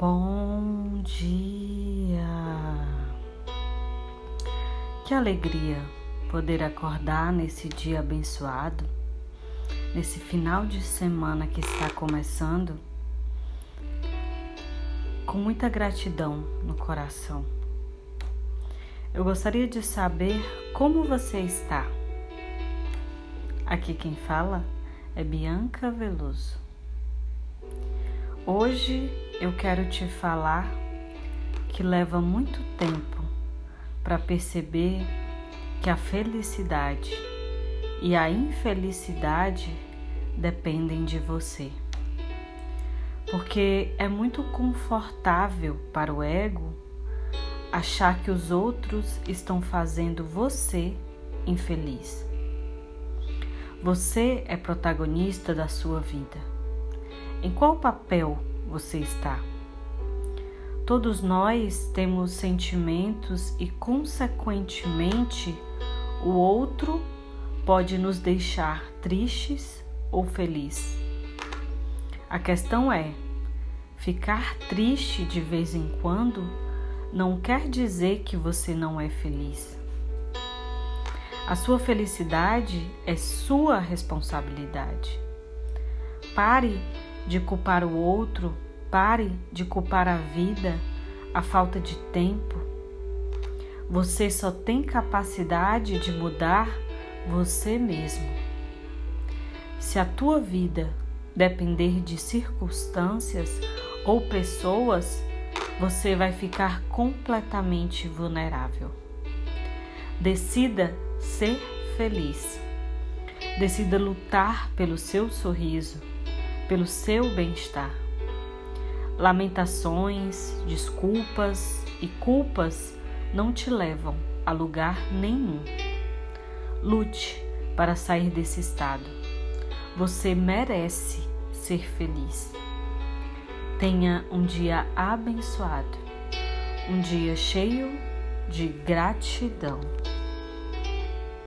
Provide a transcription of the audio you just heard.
Bom dia! Que alegria poder acordar nesse dia abençoado, nesse final de semana que está começando, com muita gratidão no coração. Eu gostaria de saber como você está. Aqui quem fala é Bianca Veloso. Hoje eu quero te falar que leva muito tempo para perceber que a felicidade e a infelicidade dependem de você. Porque é muito confortável para o ego achar que os outros estão fazendo você infeliz. Você é protagonista da sua vida. Em qual papel você está. Todos nós temos sentimentos e, consequentemente, o outro pode nos deixar tristes ou felizes. A questão é: ficar triste de vez em quando não quer dizer que você não é feliz. A sua felicidade é sua responsabilidade. Pare de culpar o outro, pare de culpar a vida, a falta de tempo. Você só tem capacidade de mudar você mesmo. Se a tua vida depender de circunstâncias ou pessoas, você vai ficar completamente vulnerável. Decida ser feliz. Decida lutar pelo seu sorriso pelo seu bem-estar. Lamentações, desculpas e culpas não te levam a lugar nenhum. Lute para sair desse estado. Você merece ser feliz. Tenha um dia abençoado, um dia cheio de gratidão.